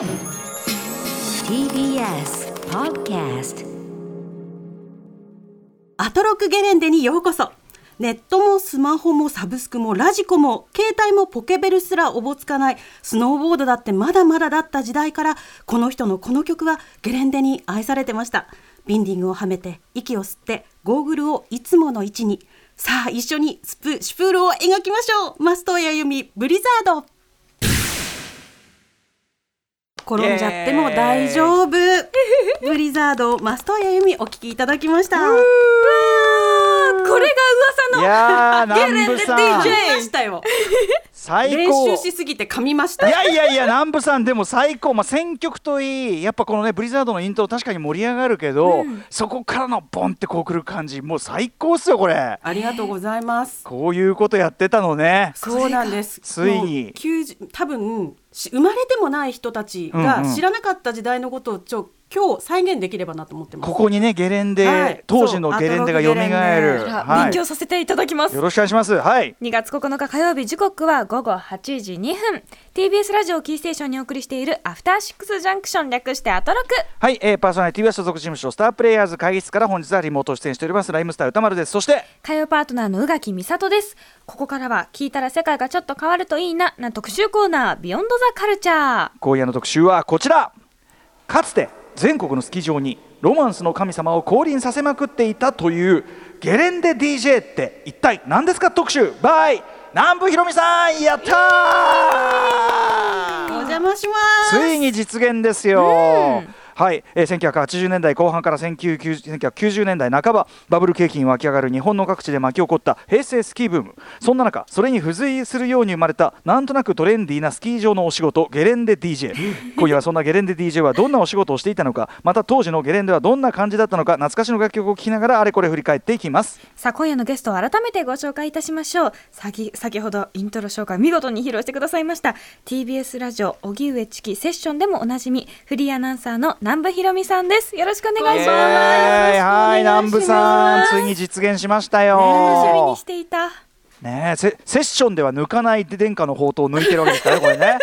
TBS Podcast アトロクゲレンデにようこそ。ネットもスマホもサブスクもラジコも携帯もポケベルすらおぼつかない。スノーボードだってまだまだだった時代からこの人のこの曲はゲレンデに愛されてました。ビンディングをはめて息を吸ってゴーグルをいつもの位置に。さあ一緒にスプシュプールを描きましょう。マストやゆみブリザード。転んじゃっても大丈夫。ブリザードマストやゆみお聞きいただきましたこれがいやー南部さん。噛みましたよ練最高。習しすぎて噛みました。いやいやいや南部さんでも最高、まあ、選曲といいやっぱこのねブリザードのイントロ確かに盛り上がるけど、そこからのボンってこうくる感じもう最高っすよこれ。ありがとうございます。こういうことやってたのね。そうなんです。ついに。もう90多分し生まれてもない人たちうんうん。が知らなかった時代のことをちょ今日再現できればなと思ってます。ここにねゲレンデ、はい。当時のゲレンデが蘇る、そうアトロクゲレンデ。あはい。勉強させていただきます、よろしくお願いします。はい。2月9日火曜日時刻は午後8時2分。TBS ラジオキーステーションにお送りしているアフターシックスジャンクション略してアトロク。はい、えー、パーソナリティは所属事務所スタープレイヤーズ会議室から本日はリモート出演しております。ライムスター歌丸ですそして火曜パートナーの宇垣美里です。ここからは聞いたら世界がちょっと変わるといいなな特集コーナー。ビヨンドザカルチャー今夜の特集はこちら。かつて全国のスキー場にロマンスの神様を降臨させまくっていたというゲレンデ DJ って一体何ですか特集？バイ。南部ひろみさんやったー！お邪魔します。ついに実現ですよ。はい、えー、1980年代後半から1990年代半ばバブル景気に湧き上がる日本の各地で巻き起こった平成スキーブーム。そんな中それに付随するように生まれたなんとなくトレンディーなスキー場のお仕事ゲレンデ DJ 今夜はそんなゲレンデ DJ はどんなお仕事をしていたのかまた当時のゲレンデはどんな感じだったのか懐かしの楽曲を聴きながらあれこれ振り返っていきます。さあ今夜のゲストを改めてご紹介いたしましょう。先先ほどイントロ紹介見事に披露してくださいました TBS ラジオ荻上チキセッションでもおなじみフリーアナウンサーの南部ひろみさんです。よろしくお願いします、えーはい南部さんついに実現しましたよ。楽しみにしていた。ねえセセッションでは抜かない殿下の宝刀を抜いてるわけですからねこれね。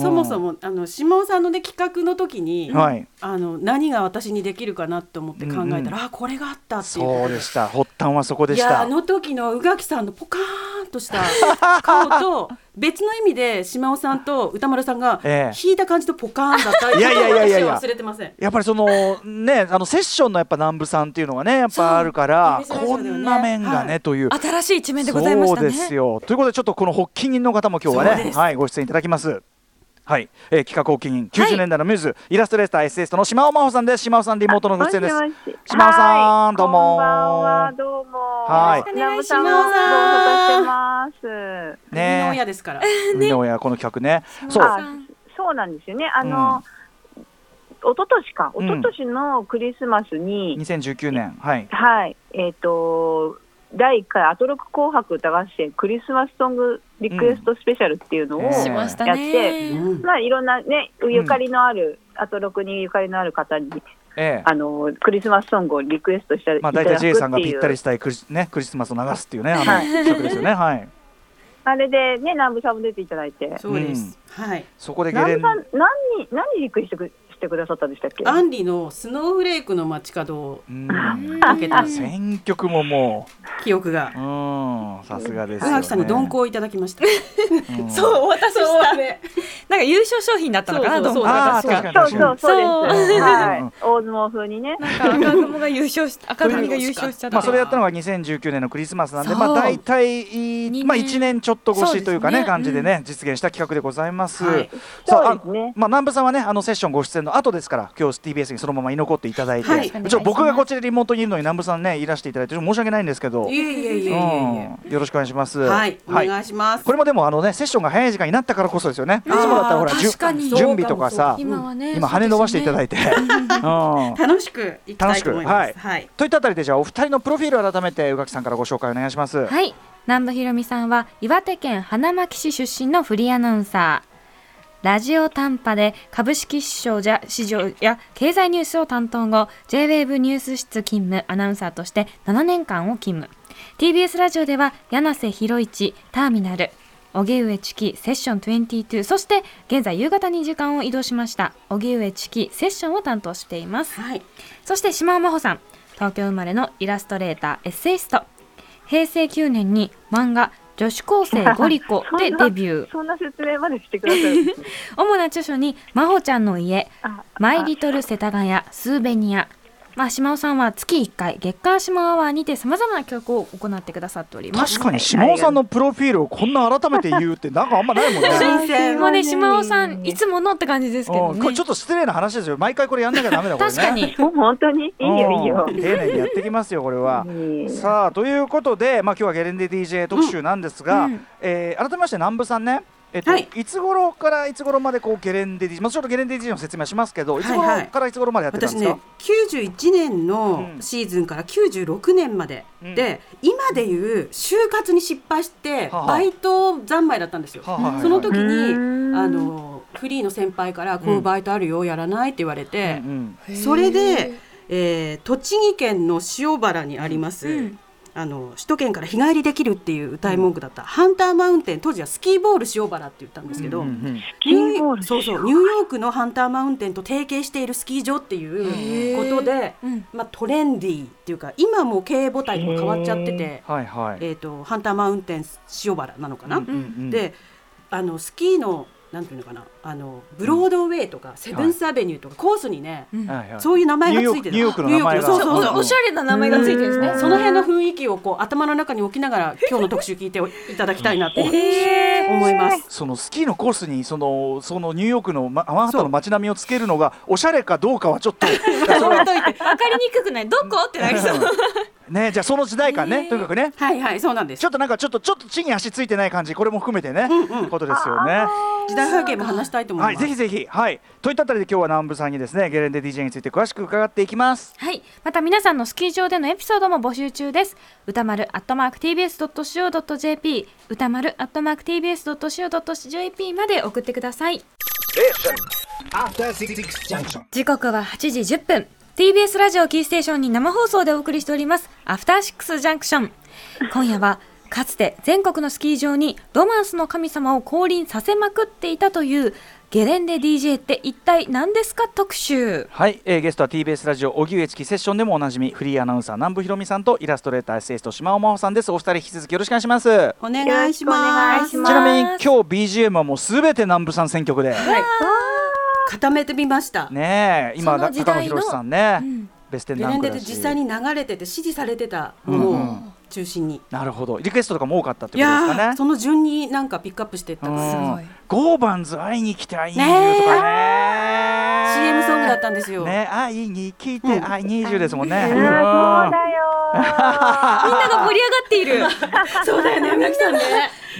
そもそもあの島尾さんのね企画の時に、はい。あの何が私にできるかなと思って考えたら、うんうん。あこれがあったっていう。そうでした。発端はそこでいした。やあの時の宇垣さんのポカーンとした 顔と別の意味で島尾さんと歌丸さんがええ。引いた感じとポカーンだった いやいやいやいやいや。私は忘れてません。やっぱりそのねあのセッションのやっぱ南部さんっていうのがねやっぱあるからそうこんな面がね、はいとい。う新しい一面でございましたね。そうですよ。ということでちょっとこの発起人の方も今日はねはいご出演いただきますはい、えー、企画発起人90年代のミューズ、イラストレーターエッセイストの島尾真帆さんです島尾さんリモートのご出演です。もしもし島尾さんは。いどうもこんばんは、どうも。はい。南部さんもご無沙汰してます。生みのね親ですから、みの親この企画ね。そう。あ、そうなんですよね。あの、一昨年か、うん。一昨年のクリスマスに、2019年。はい。はい、えっ、と、第1回アトロク紅白歌合戦クリスマスソングリクエストスペシャルっていうのをうん。やって、ね、うん。まあいろんなね、ゆかりのある、アトロクにゆかりのある方に、ええ。あの、クリスマスソングをリクエストしたまあ、大体 J さんがぴったりしたいクリス,、ね、クリスマスを流すっていうね、あのはい。企画ですよね。はい。あれでね、南部さんも出ていただいて。そうです、はい。そこでゲレン南部さん、何に、何リクエストしてくださったんでしたっけ？アンリのスノーフレークの街角をうん。かけた。選曲もも記憶が。う、うん、さすがです宇よ、ね。垣さんに鈍行をいただきました。うん。そうお渡しした。ね。なんか優勝商品だったのかなそうそうそう。どうもああ、確かそう。そうそう。はい。うん。大相撲風にね。なんか赤組が優勝し赤組が優勝しちゃった。まあ、それやったのが2019年のクリスマスなんで、まあ、大体、年。まあ、1年ちょっと越しというかね、ね。感じでね、実現した企画でございます。はい。さあ、あそうですね。まあ、南部さんはね、あのセッションご出演の後ですから、今日 TBS にそのまま居残っていただいて、はいちょ僕がこっちでリモートにいるのに南部さんね、いらしていただいて、ちょっと申し訳ないんですけど。いえいえいえいえいえうんよろしくお願いします。はい、お願いします。これもでもあのねセッションが早い時間になったからこそですよね。いつもだったらほら準備とかさ、今はね今羽伸ばしていただいて、うん。楽しくいきたいと思います。楽しくはい。といったあたりでじゃあお二人のプロフィールを改めて宇垣さんからご紹介お願いします。はい南部ひろみさんは岩手県花巻市出身のフリーアナウンサーラジオ短波で株式市場じゃ市場や経済ニュースを担当後 JWAVE ニュース室勤務アナウンサーとして7年間を勤務。TBS ラジオでは柳瀬博一ターミナル荻上チキセッション22そして現在夕方に時間を移動しました荻上チキセッションを担当しています。はい。そして島尾真帆さん東京生まれのイラストレーターエッセイスト。平成9年に漫画女子高生 ゴリコでデビュー。そんな説明までしてくださる。んですね主な著書に「真帆ちゃんの家」あ「マイリトル世田谷」「スーベニア」まあ、島尾さんは月1回月刊島アワーにてさまざまな企画を行ってくださっております。確かに島尾さんのプロフィールをこんな改めて言うってなんかあんまないもんね。新鮮。もうね島尾さんいつものって感じですけどうん。これねちょっと失礼な話ですよ。毎回これやんなきゃダメだこれね。確かにもう本当にいいよいいよ。うん。丁寧にやってきますよこれは。さあということで、まあ、今日はゲレンデ DJ 特集なんですが、うん。えー改めまして南部さんね、えっとはい。い、つ頃からいつ頃までこうゲレンデ DJ、まあ、ちょっとゲレンデ DJ の説明しますけどいつ頃はい。はいからいつ頃までやってたんで私すか、ね91年のうんシーズンから96年まで、うん。で今でいう就活に失敗してはあバイト三昧だったんですよ、はあはその時にうん。あのフリーの先輩からこういうバイトあるよやらないって言われてうん、うん。それで、えー栃木県の塩原にあります、うんあの首都圏から日帰りできるっていう歌い文句だった、ハンターマウンテン当時はスキーボール塩原って言ったんですけど、うんうんキーボールそうそうニューヨークのハンターマウンテンと提携しているスキー場っていうことで、うん。まあ、トレンディーっていうか今もう経営母体とか変わっちゃってて、はいはい。えー、とハンターマウンテン塩原なのかな？うんうんうん。であのスキーのなんていうのかなあのブロードウェイとか、セブンスアベニューとかコースにね、そういう名前がついてるニューヨークの名前が。そうそうそう。おおしゃれな名前がついてるんですね。その辺の雰囲気をこう頭の中に置きながら今日の特集聞いていただきたいなと 思います。そのスキーのコースにそのそのニューヨークの、ま、マンハッタンの街並みをつけるのがおしゃれかどうかはちょっと わかりにくくない？どこ？ってなりそう。ねじゃあその時代感ね、とにかくね。はいはいそうなんです。ちょっとなんかちょっとちょっと地に足ついてない感じこれも含めてね、ことですよね。時代背景も話したいと思いはい、ます。ぜひぜひ、はい、といったあたりで今日は南部さんにですね、ゲレンデ DJ について詳しく伺っていきます。はい。また皆さんのスキー場でのエピソードも募集中です。歌丸アットマーク TBS.CO.JP 歌丸アットマーク TBS.CO.JP まで送ってください。After Six Junction. 時刻は8時10分。TBS ラジオキーステーションに生放送でお送りしております。アフターシックスジャンクション今夜はかつて全国のスキー場にロマンスの神様を降臨させまくっていたというゲレンデ DJ って一体何ですか？特集。はい、えーゲストは TBS ラジオ荻上チキセッションでもおなじみフリーアナウンサー南部ひろみさんとイラストレーターエッセイスト島尾真帆さんです。お二人引き続きよろしくお願いします。ちお願いします。よろしくお願いしますなみに今日 BGM はもうすべて南部さん選曲で。はい。固めてみました。ねえ今高野時代の宏さんね、うん。ベステンで実際に流れてて支持されてた。ものを中心に。なるほど。リクエストとかも多かったっていことですかね？その順になんかピックアップしていったうん。からごい。ゴーバンズ会いに来て会いにね10とかね。CM ソングだったんですよ。ね会いに来てうん会いに10ですもんね、うんそうだよみんなが盛り上がっている。そうだよね、宮城さんね。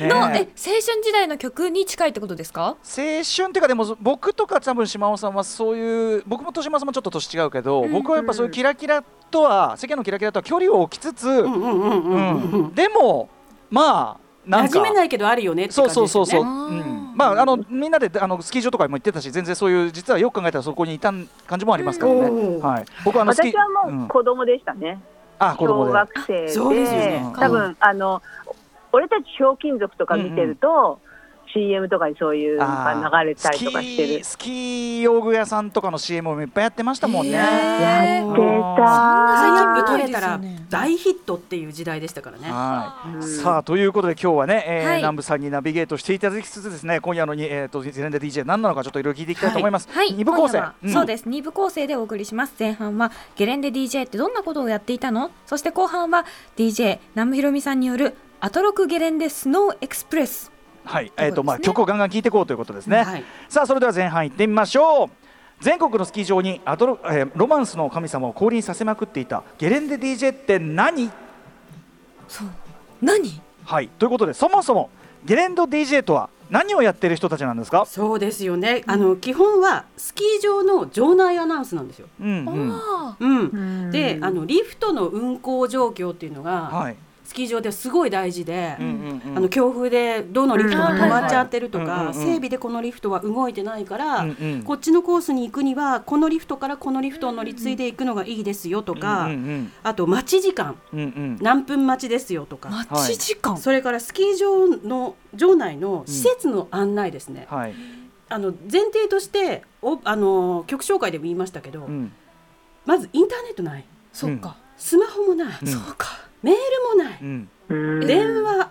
ねのえ青春時代の曲に近いってことですか？青春っていうかでも僕とか多分島尾さんはそういう僕も年増もちょっと年違うけど、僕はやっぱそういうキラキラとは世間のキラキラとは距離を置きつつ、うんうんうんうんうんうん。でもまあなんか馴染めないけどあるよねってそうそうそうそう。うん、まああのみんなであのスキー場とかにも行ってたし全然そういう実はよく考えたらそこにいた感じもありますからね、うん。はい、僕はあの私はもんう子供でしたね、あ子供で小学生でね。多分あの俺たちひょうきん族とか見てると、CM とかにそういう流れたりとかしてる。スキースキー用具屋さんとかの CM もいっぱいやってましたもんね、へー。やってサインアップた取れたら大ヒットっていう時代でしたからね。はい、うんさあということで今日はね、えーはい。南部さんにナビゲートしていただきつつですね今夜のに、えー、とゼレンデ DJ 何なのかちょっといろいろ聞いていきたいと思います、はい、二部構成今夜はそうです。す2部構成でお送りします。前半はゲレンデ DJ ってどんなことをやっていたの？そして後半は DJ 南部ひろみさんによるアトロクゲレンデスノーエクスプレスはい、えーとまあ、曲をガンガン聴いていこうということですね、はい。さあそれでは前半行ってみましょう。全国のスキー場にアトロ、えーロマンスの神様を降臨させまくっていたゲレンデ DJ って何？そう。何？はいということでそもそもゲレンデ DJ とは何をやってる人たちなんですか？そうですよね。あの基本はスキー場の場内アナウンスなんですよ。うん。うん。あうん。で、あのリフトの運行状況っていうのが、はいススキー場ですごい大事で、うんうんうん。あの強風でどのリフトが止まっちゃってるとうんか、はいはい。整備でこのリフトは動いてないから、うんうん。こっちのコースに行くにはこのリフトからこのリフトを乗り継いでいくのがいいですよとか、うんうんあと待ち時間。うんうん。何分待ちですよとか、待ち時間、それからスキー場の場内の施設の案内ですね、はい。あの前提としておあの曲紹介でも言いましたけど、うん。まずインターネットない。そっか、スマホもない、うん。そうかメールもない、うん。うん。電話。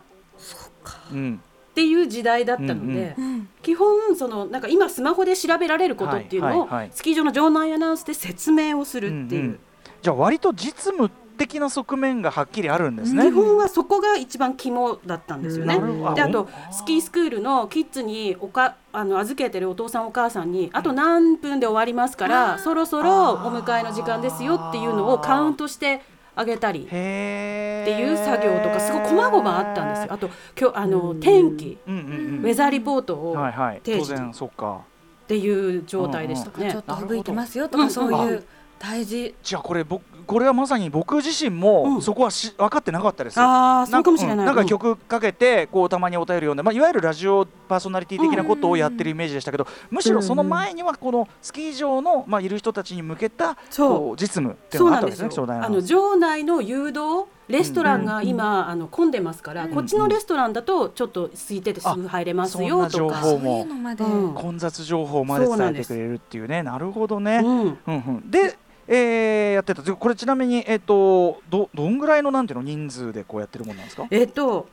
うん。っていう時代だったので、うんうん。基本そのなんか今スマホで調べられることっていうのを、はいはいはい。スキー場の場内アナウンスで説明をするっていう、んん。じゃあ割と実務的な側面がはっきりあるんですね。基本はそこが一番肝だったんですよね。であとスキースクールのキッズにおかあの預けてるお父さんお母さんにあと何分で終わりますからそろそろお迎えの時間ですよっていうのをカウントしてあげたりっへていう作業とかすごい細々あったんですよ。あと今日あの天気。うんうんうん。ウェザーリポートをはいはい。当定時然そっか。っていう状態でしたね。ちょっと吹いてますよとうんかそううんいう大事じゃあこれ僕これはまさに僕自身うん。もそこはし分かってなかったです。ああそうかもしれない。ん。なんかうん。曲かけてこうたまにお便り読んで、まあ、いわゆるラジオパーソナリティ的なことをやってるイメージでしたけど、むしろその前にはこのスキー場の、まあ、いる人たちに向けたそう。こう実務っていうのがあったわけそうなんですねあの場内の誘導レストランが今、あの混んでますから、こっちのレストランだとちょっと空いててすぐ入れますよとか。あそんな情報そういうのまで、うん。混雑情報まで伝えてくれるっていうね。なるほどね。うん。うんうん、で、えーやってた。でこれちなみに、えっとどどんぐらいのなんていうの人数でこうやってるもんなんですか？えっと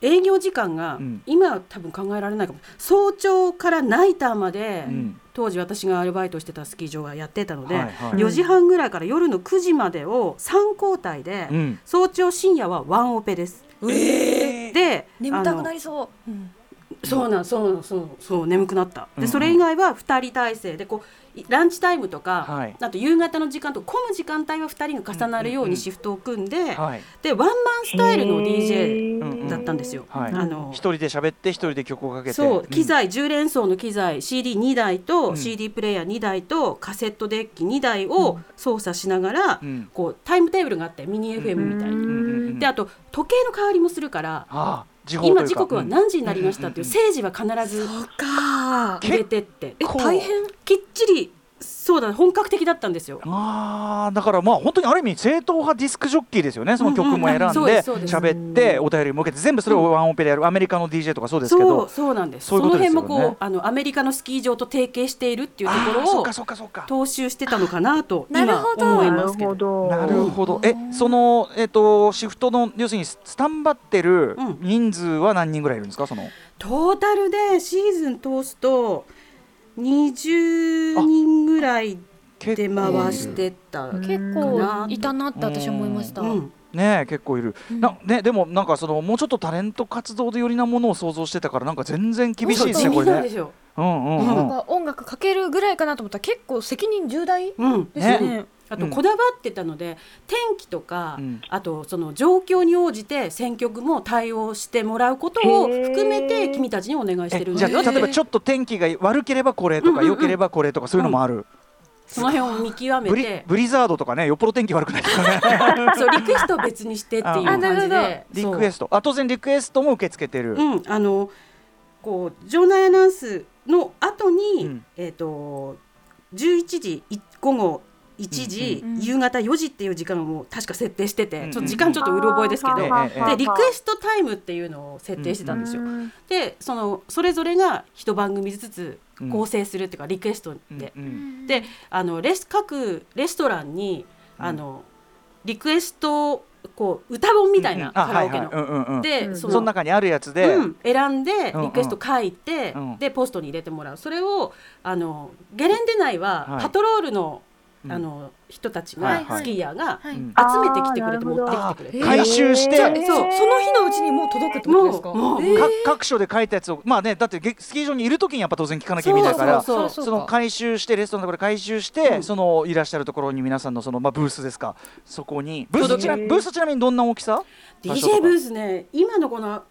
営業時間が、うん。今は多分考えられないかも早朝からナイターまで、うん。当時私がアルバイトしてたスキー場はやってたので、はいはい。4時半ぐらいから夜の9時までを3交代で、うん。早朝深夜はワンオペです。で眠たくなりりそう、うんそうなんそうそうそう眠くなった。うんうん。でそれ以外は2人体制でこういランチタイムとか、はい。あと夕方の時間と混む時間帯は2人が重なるようにシフトを組んで、はい。でワンマンスタイルの DJ うんうん。だったんですよ。はい。あの一人で喋って一人で曲をかけて。そう機ん。材10連奏の機材 CD2 台と、うん。CD プレイヤー2台とカセットデッキ2台を操作しながら、うん。こうタイムテーブルがあってミニ FM みたいに。うんうんうん。であと時計の代わりもするからああ今時刻は何時になりましたっていう政治は必ずそうか。入れてって。え大変？きっちりそうだ本格的だったんですよ。あーだからまあ本当にある意味正統派ディスクジョッキーですよね。その曲も選んで喋ってお便りも受けて全部それをワンオペでやるアメリカの DJ とかそうですけそうどそうなんです。その辺もこうあのアメリカのスキー場と提携しているっていうところをあーそっかそっかそっか踏襲してたのかなと今なるほど思いなるますけど。ほど。なるほど。えそのえっとシフトの要するにスタンバってるうん人数は何人ぐらいいるんですか？その。トータルでシーズン通すと20人ぐらいで回してたか結構いたなって私思いました、うん。ねえ結構いる、うん。なねでもなんかそのもうちょっとタレント活動でよりなものを想像してたからなんか全然厳しいですね地これね。味なんですよ。うんうんうん。なんか音楽かけるぐらいかなと思ったら結構責任重大でうん。すねあとこだわってたので、天気とか、うん。あとその状況に応じて選曲も対応してもらうことを含めて君たちにお願いしてるんえじゃだよってあ例えばちょっと天気が悪ければこれとかうんうんうん。良ければこれとかそういうのもある、その辺を見極めて。ブリザードとかねよっぽど天気悪くないですかね。そうリクエストを別にしてっていうあ感じで。リクエスト。あ当然リクエストも受け付けてる、そううん。あのこう場内アナウンスの後に、うん。えっ、と11時い午後1時、夕方4時っていう時間を確か設定してて、ちょっと時間ちょっとうろ覚えですけど、でリクエストタイムっていうのを設定してたんですよ。うん。でそのそれぞれが一番組ずつうん構成するっていうか、リクエストうんで、うん。であのレス各レストランにあの、リクエストこう歌本みたいな、カラオケの。で、うんそその中にあるやつで、うん、選んでリクエスト書いて、うんでポストに入れてもらう。それをあのゲレンデ内ははい。パトロールの,、うんあの人たちがスキーヤーが集めてきてくれて持ってきてくれて、回収して。そうその日のうちにもう届くってことですか？各所で書いたやつをまあねだってゲスキー場にいる時にやっぱ当然聞かなきゃ意味ないからそうそうその回収してレストランのところで回収して、うん。そのいらっしゃるところに皆さんのそのまあブースですか？そこに。ブース届けちなブースちなみにどんな大きさ？DJ ブースね今のこの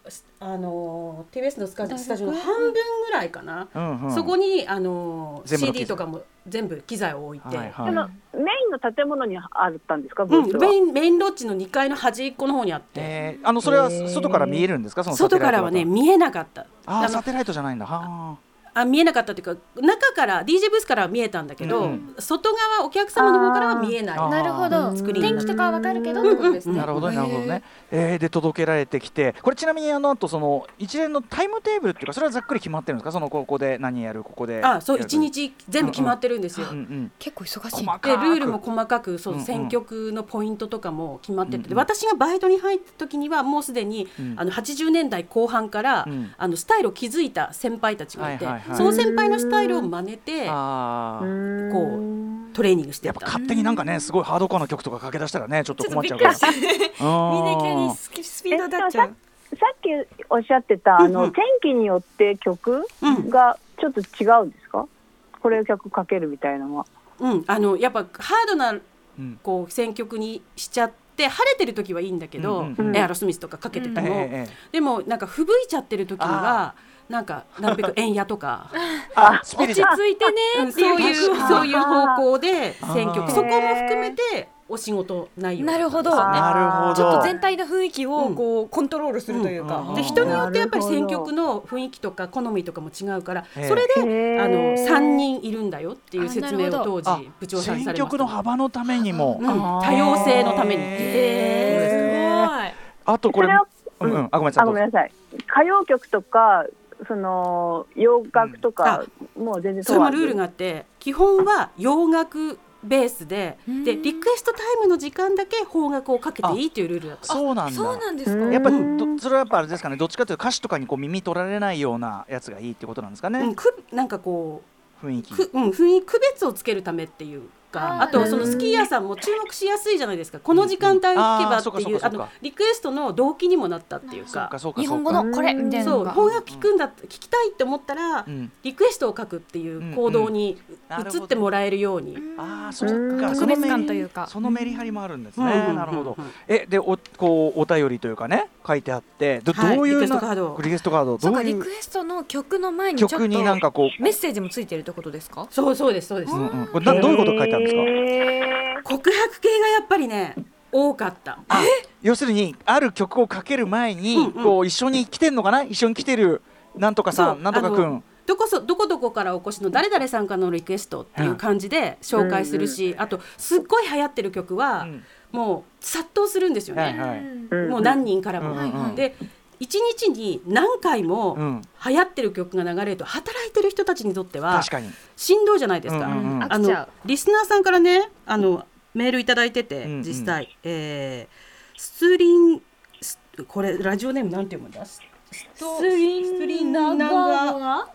あの TBS のスカスタジオの半分ぐらいかな、うんうん。そこにあの CD とかも全部機材を置いて、はいはい。メインの建物にあったんですか、うん、ブースは？メインメインロッジの2階の端っこの方にあって、えー。あのそれは外から見えるんですか？そのサテ外からライトだとはね見えなかった。あサテライトじゃないんだ。はあ見えなかったというか中から DJ ブースからは見えたんだけど、うん外側お客様の方からは見えない。なるほど。作りになって天気とかはわかるけどなるほどねなるほどね、えーで届けられてきて。これちなみにあの後その一連のタイムテーブルっていうかそれはざっくり決まってるんですか？そのここで何やるここであそう一日全部決まってるんですよ、うんうん結構忙しい。でルールも細かくそう、うんうん。選曲のポイントとかも決まってて、うんうん。私がバイトに入った時にはもうすでに、うん。あの80年代後半から、うん。あのスタイルを築いた先輩たちがいて、はいはいはいその先輩のスタイルを真似てこうトレーニングしてたやっぱ勝手になんかねすごいハードコアの曲とかかけ出したらねちょっと困っちゃうから。みんな急にうんスピードになっちゃうさっきおっしゃってたあの、うん。うん天気によって曲うん。がちょっと違うんですか、これ曲かけるみたいなのは。うん、あのやっぱハードなうん。こう選曲にしちゃって晴れてる時はいいんだけど、うんうんうんエアロスミスとかかけてても、ええええ。でもなんか吹雪いちゃってる時にはなんかなるべく円矢とか。落ち着いてねっていうんそうういう曲そういう方向で選あー。曲そこも含めてお仕事内容ね。なるほど。ちょっと全体の雰囲気をこうコントロールするというか、うん。うんで人によってやっぱり選曲の雰囲気とか好みとかも違うからええそれであの3人いるんだよっていう説明を当時部長さんにさ選れました。曲の幅のためにも。うん。多様性のために。へー。すあとこれうんあごめんなさい。歌謡曲とかその洋楽とか、もう全然それもルールががあって基本は洋楽ベースでうん。でリクエストタイムの時間だけ邦楽をかけていいっていうルール。だったそうなんだ。そうなんですか、うん。やっぱどそれはやっぱあれですかね？どっちかというと歌詞とかにこう耳取られないようなやつがいいってことなんですかね、うん、くなんかこう雰囲気。く、うん、雰囲気区別をつけるためっていうか。あとそのスキーヤーさんも注目しやすいじゃないですか。この時間帯を聞けばっていうあのリクエストの動機にもなったっていうか。日本語のこれみたいなそうのが邦楽聞くんだ聞きたいって思ったらうん。リクエストを書くっていう行動に移ってもらえるように。ああそううん。か特別感というか。そのメリハリもあるんですね、うん。なるほど。えでおこうお便りというかね書いてあってどういうリクエストカード。リクエストカードそうどう？いうかリクエストの曲の前にちょっと曲になんかこうメッセージもついてるってことですか？そうそうですそうです、これなどういうことが書いてあるんですか？か告白系がやっぱりね多かった。要するにある曲をかける前に、うんうん。こう一緒に来てんのかな？一緒に来てるなんとかさんなんとかくん。あのどこそどこどこからお越しの誰々さんからのリクエストっていう感じで紹介するし、あとすっごい流行ってる曲は、うん。もう殺到するんですよね、はいはい。うん。もう何人からも。うんうんうん。で一日に何回もうん。流行ってる曲が流れると働いてる人たちにとっては確かに。しんどいじゃないですか。うんうんうん。あのリスナーさんからねあのメールいただいてて、うんうん。実際、えーストリンスこれラジオネームなんて読むんだ？ストリンストリン長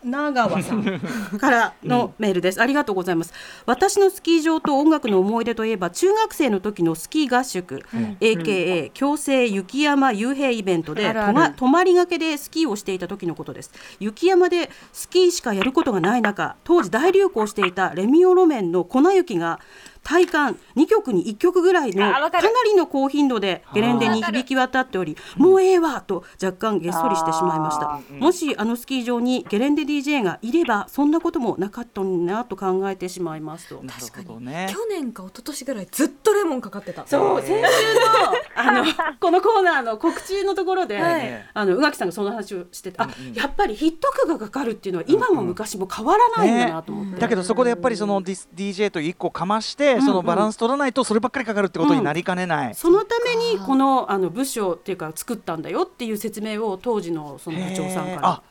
長川さんからのメールです、ありがとうございます。私のスキー場と音楽の思い出といえば中学生の時のスキー合宿、AKA 強制雪山幽閉イベントであるある。とま泊まりがけでスキーをしていた時のことです。雪山でスキーしかやることがない中当時大流行していたレミオロメンの粉雪が体感2曲に1曲ぐらいのかなりの高頻度でゲレンデに響き渡っておりもうええわと若干げっそりしてしまいました。もしあのスキー場にゲレンデ DJ がいればそんなこともなかったなと考えてしまいますと。なる確かに、ほどね去年か一昨年ぐらいずっとレモンかかってた。そう先週のあの このコーナーの告知のところで、はい。あの宇垣さんがその話をしてうんうん。やっぱりヒット曲がかかるっていうのは今も昔も変わらないんだなと思って、だけどそこでやっぱりそのディス DJ という一個かまして、そのバランス取らないとそればっかりかかるってことになりかねない、そのためにこのあの部署っていうか作ったんだよっていう説明を当時のその部長さんから。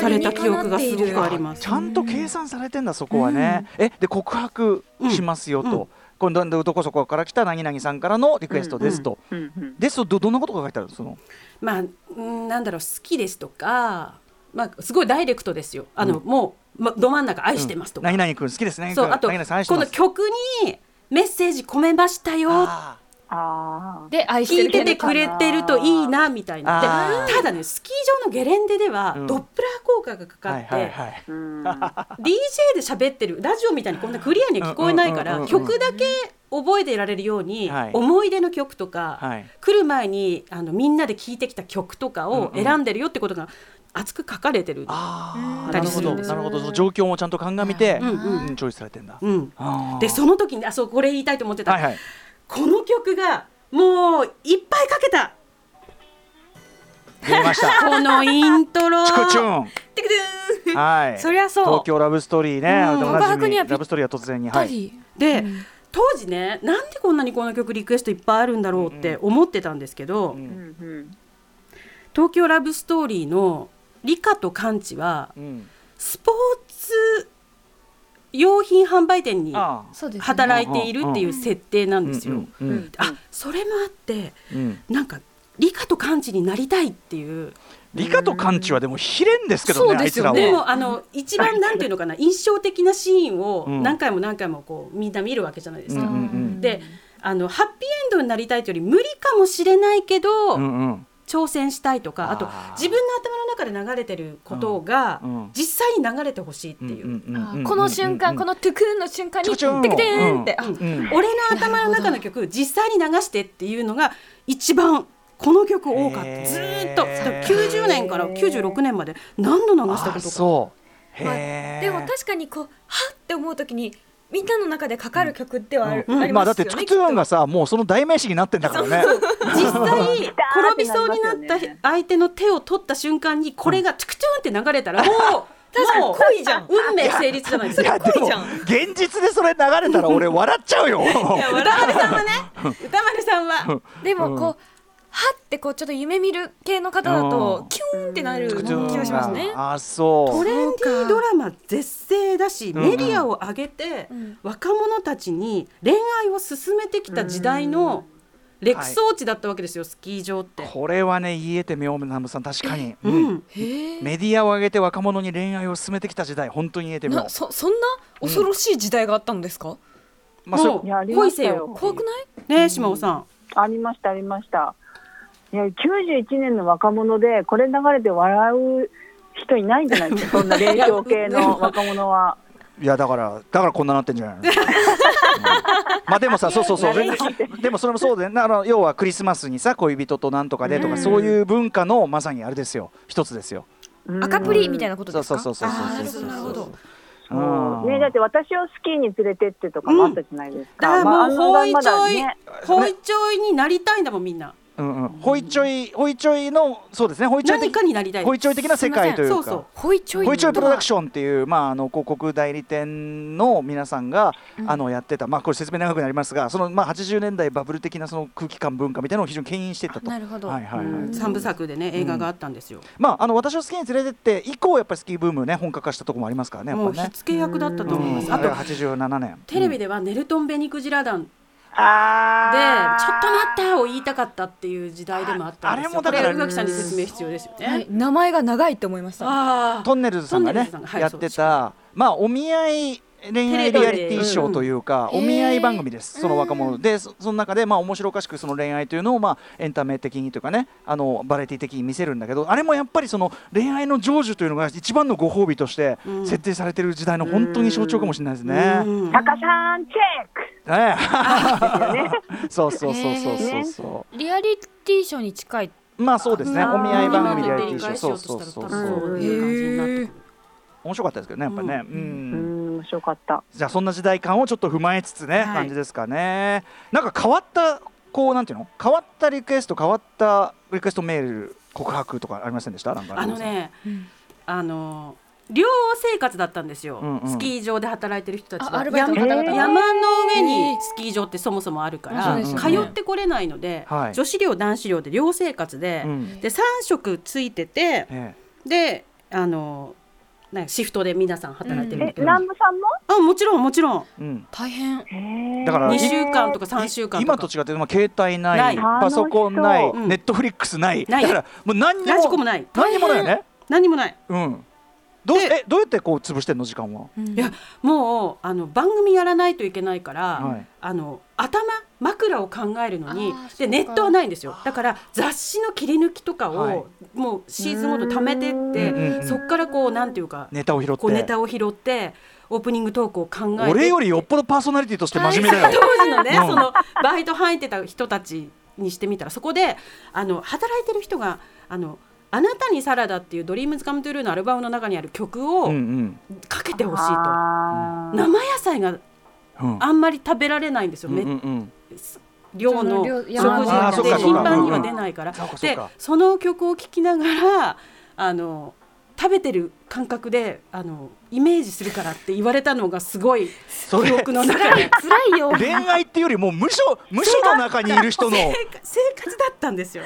された記憶がすごくあります。ちゃんと計算されてんだそこはね、えで告白しますよと、うん。うん今度どこそこから来た何々さんからのリクエストですと、うん。うん。ですとどどんなことが書いてあるのその？まあうんなんだろう好きですとか、まあすごいダイレクトですよ。あの、もう、ま、ど真ん中愛してますとか。何々くん好きですね。そうあとこの曲にメッセージ込めましたよで愛してる聞いててくれてるといいなみたいな。ただねスキー場のゲレンデではうん。ドップラー効果がかーかって、はいはい。はいーうん DJ で喋ってるラジオみたいにこんなクリアには聞こえないから曲だけ覚えていられるように、はい。思い出の曲とか、はい。来る前にあのみんなで聴いてきた曲とかを選んでるよってことが熱く書かれてる。あなるほど。なるほど。その状況もちゃんと鑑みて、うんうん。うんチョイスされてんだ、うん、でその時にあそうこれ言いたいと思ってた、はいはいこの曲がもういっぱいかけた。出ました。このイントロ。チクチュン。テクトゥーはい。そりゃそう。東京ラブストーリーね、うん。ラブストーリーは突然に。はい。り。で、うん。当時ねなんでこんなにこの曲リクエストいっぱいあるんだろうって思ってたんですけど、うん。東京ラブストーリーの理科とカンチはうん。スポーツ用品販売店にあそうですね。働いているっていう設定なんですよ。あそれもあってうん。なんか理科とカンチになりたいっていう。理科と感知はでもひれんですけどね、そうですよねあいつらは。でもあの一番なんていうのかな印象的なシーンをうん。何回も何回もこうみんな見るわけじゃないですか。であのハッピーエンドになりたいというより無理かもしれないけど、うんうん挑戦したいとかあと自分の頭の中で流れてることが実際に流れてほしいっていう。この瞬間、このトゥクーンの瞬間に、テクテーンって、俺の頭の中の曲実際に流してっていうのが一番この曲多かった。ずーっと。だから90年から96年まで何度流したこあとか。そう。ま。でも確かにこうはっって思うときにみんなの中でかかる曲ではある、うん。ありまあだますよね。ってツクツーンがさもうその代名詞になってんだからね。実際転びそうになった 相手の手を取った瞬間にこれがチュクチュンって流れたらもう 確かに。もう恋じゃん。運命成立じゃないですかいやでもじゃん。現実でそれ流れたら俺笑っちゃうよ。いや歌丸さんはね。歌丸さんは。でもこう、はってこうちょっと夢見る系の方だうんとキューンってなる気がしますね。あそう。トレンディードラマ絶世だしうんメディアを上げてうん若者たちに恋愛を進めてきた時代のレク装置だったわけですよスキー場って。これはね言えてみよう南部さん確かに。ううん。メディアを上げて若者に恋愛を進めてきた時代本当に言えてみよなそそんな恐ろしい時代があったんですか？う。まあそれもいやあり恋せよ怖くない？ね島尾さん。ありましたありましたいや91年の若者でこれ流れて笑う人いないんじゃない？ですかそんな霊長系の若者は。いやだからだからこんななってんじゃない？の、うん。まあでもさそうそうそう。でもそれもそうであの要はクリスマスにさ恋人となんとかでとか、うん。そういう文化のまさにあれですよ。一つですよ。赤プリみたいななことそうですか？そうそうそうそうなるほどなるほど。うん。ねだって私をスキーに連れてってとかもあったじゃないですか、だからもうまああのホイチョイ、ねホイチョイになりたいんだもんみんな。うんうん、ホイチョイホイチョイのそうですねホイチョイ何的かになりたい。ホイチョイ的な世界というかすませんそうそう。ホイチョイ。ホイチョイプロダクションっていう、まあ、あの広告代理店の皆さんが、あのやってた、まあ、これ説明長くなりますがその、まあ、80年代バブル的なその空気感文化みたいなのを非常に牽引していったと。なるほど。はいはいはいうん三部作でね映画があったんですよ。まあ、あの私をスキーに連れてって以降やっぱりスキーブームね本格化したところもありますからねやっもうぱね火付け役だったと思います。あとあと87年テレビではネルトン・ベニクジラ団であちょっと待ったを言いたかったっていう時代でもあったんですよ。ああれもだからこれ宇垣さんに説明必要ですよね。はい、名前が長いって思いました。トンネルズさんがねはいやってたまあお見合い恋愛リアリティショーというか、うんお見合い番組です、その若者。でそその中でまあ面白おかしくその恋愛というのをまあエンタメ的にというかねあのバラエティ的に見せるんだけどあれもやっぱりその恋愛の成就というのが一番のご褒美としてうん。設定されている時代の本当に象徴かもしれないですね。うん。タカさんチェッね。クね。そうそうそうそうそう。そリアリティショーに近い。う。まあそうですね、うんお見合い番組リアリティショー、そうそうそうそう、分そう。いう感じになって。面白かったですけどね、やっぱね。ううん。うん面白かった。じゃあそんな時代感をちょっと踏まえつつね、はい。感じですかね。なんか変わったこうなんていうの？変わったリクエスト変わったリクエストメール告白とかありませんでした？なんかあのねうん。あの寮生活だったんですよ、うん。うんスキー場で働いてる人たちは。あアルバイトの方々山が。山の上にスキー場ってそもそもあるから、ね。通ってこれないので、はい。女子寮男子寮で寮生活で,、うん。で3食ついててえ。であのなんかシフトで皆さん働いてるんだ。えけど、南部さんも？あもちろんもちろん。えうん、大変。だから2週間とか3週間とか。今と違って、まあ、携帯ないない。パソコンない、う。ん。ネットフリックスない。ない。だからもう何にもラジコもない。何にもないよね。何もない。うん。どうえどうやってこう潰してんの時間は？いいやもうあの番組やらないといけないから、はい。あの頭枕を考えるのにでネットはないんですよ。だから雑誌の切り抜きとかを、はい。もうシーズンごと貯めてってうんうんうんそっからこうなんていうかネタを拾って。こうネタを拾ってオープニングトークを考えて。俺よりよっぽどパーソナリティとして真面目だよ。当時のね、うん。そのバイト入ってた人たちにしてみたらそこであの働いてる人があのあなたにサラダ」っていう「ドリームズカムトゥルーのアルバムの中にある曲うんをうん。かけてほしいと、あー。生野菜がうん。あんまり食べられないんですよ、うんめうんうん。量の食山事で頻繁には出ないから、でそうかそうか。その曲を聴きながらあの食べてる感覚であのイメージするからって言われたのがすごい記憶の中で。辛いよ。恋愛っていうよりもう無所無所の中にいる人の。生活だったんですよ。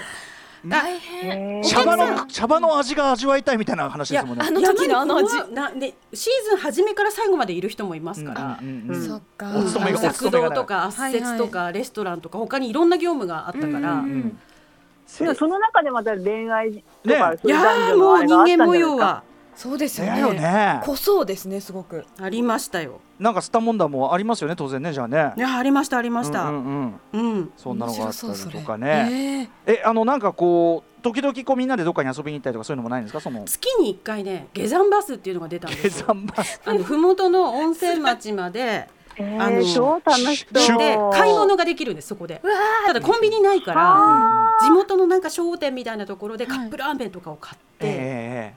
大変。茶葉の茶葉の味が味わいたいみたいな話ですもんね。あの時のあの味。なでシーズン初めから最後までいる人もいますから。うん。うんうん。そっか。お勤めがお作勤めが動とか圧接とかレストランとか他にいろんな業務があったから、うんその中でまた恋愛とね。か、そういやー男女のもう人あれがあったんじゃ間模ないですか？様はそうですよだよね。ね濃そうですねすごく。ありましたよ。なんかスタモンダもありますよね当然ねじゃあね。いやありましたありました。ううんんうん。うん。そんなのがあったりとかね。それ。えあのなんかこう時々こうみんなでどっかに遊びに行ったりとかそういうのもないんですか？その。月に一回ね下山バスっていうのが出たんで下すよ。山バス。あの麓の温泉町までえあのー、超楽しそう。で買い物ができるんですそこで。ただコンビニないからあ地元のなんか商店みたいなところでカップラーメンとかを買って、え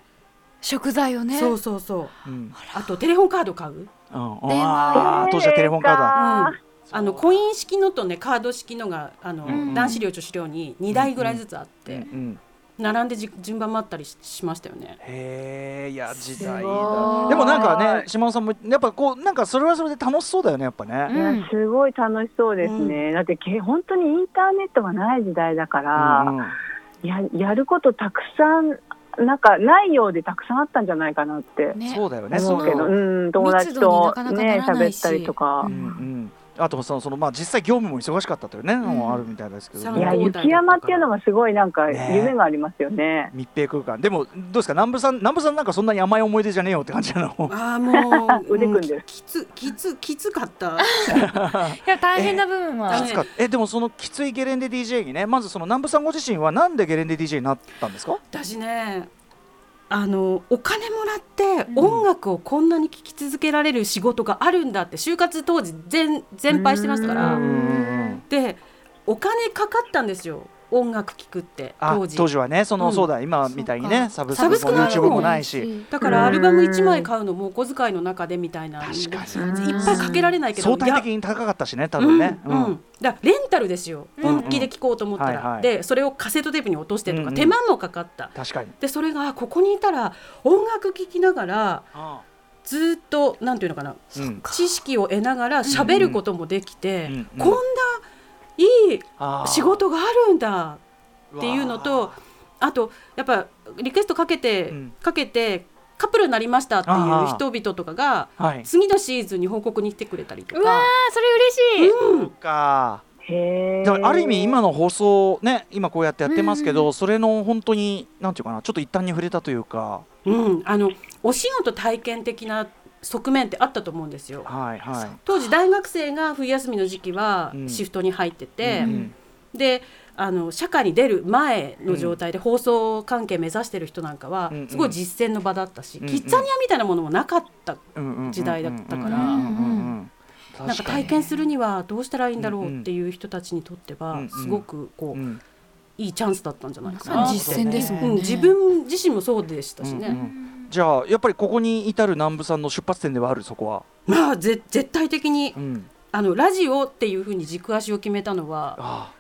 食材をね。そうそうそう。えうん。あとテレホンカード買う？うん。電話あー当時はテレフォンカード。だうん。あのコイン式のとねカード式のがあの、うん男子寮女子寮に2台ぐらいずつあって、うんうん。並んでじ順番待ったりししましたよね。へえいや時代すだ。ごいでもなんかね島野さんもやっぱこうなんかそれはそれで楽しそうだよねやっぱね、うん。すごい楽しそうですね、だってけ本当にインターネットがない時代だから、うんうん。ややることたくさんなんかないようでたくさんあったんじゃないかなってね。そうだよね。思うけど、そう。うん、友達とね喋ったりとか。う、んうんあとそのそのまあ実際業務も忙しかったというね、のもあるみたいですけど、うんいやうん雪山っていうのがすごいなんかね夢がありますよね。密閉空間でもどうですか？南部さん南部さんなんかそんなに甘い思い出じゃねえよって感じなの？ああもう腕組ん。でるきつきつきつかった。いや大変な部分はえきつかったえでもそのきついゲレンデ DJ にねまずその南部さんご自身はなんでゲレンデ DJ になったんですか？私ねあのお金もらって音楽をこんなに聴き続けられる仕事があるんだって就活当時全全敗してましたかうらん。でお金かかったんですよ音楽聴くってあ当時。当時はねその、うん。そうだ今みたいにねサブスクもサブスクないも YouTube んもないし。だからアルバム1枚買うのもお小遣いの中でみたいな。確かに。いっぱいかけられないけど相対的に高かったしね多分ね、うんうん。だからレンタルですよ。うん本気で聴こうと思ったら、はいはい。でそれをカセットテープに落としてとか、うんうん。手間もかかった。確かに。でそれがここにいたら音楽聴きながらずっとなんていうのかなうん。知識を得ながら喋ることもできて、うんうん。こんないい仕事があるんだっていうのとあとやっぱリクエストかけて、うん。かけてカップルになりましたっていう人々とかがはい。次のシーズンに報告に来てくれたりとうわそれ嬉しい、うん。か。へー。だからある意味今の放送ね今こうやってやってますけど、それの本当になんていうかなちょっと一旦に触れたというか。うん、あのお仕事体験的な側面ってあったと思うんですよ。はいはい。当時大学生が冬休みの時期はうん。シフトに入ってて、うんであの社会に出る前の状態で放送関係目指してる人なんかはすごい実践の場だったし、うんうん。キッザニアみたいなものもなかった、時代だったからなんか体験するにはどうしたらいいんだろうっていう人たちにとってはすごくこう、うんいいチャンスだったんじゃないか。まな実践ですもんね。うん、自分自身もそうでしたしね、うんうんじゃあやっぱりここに至る南部さんの出発点ではあるそこは、まあぜ絶対的にうん、あのラジオっていうふうに軸足を決めたのはあ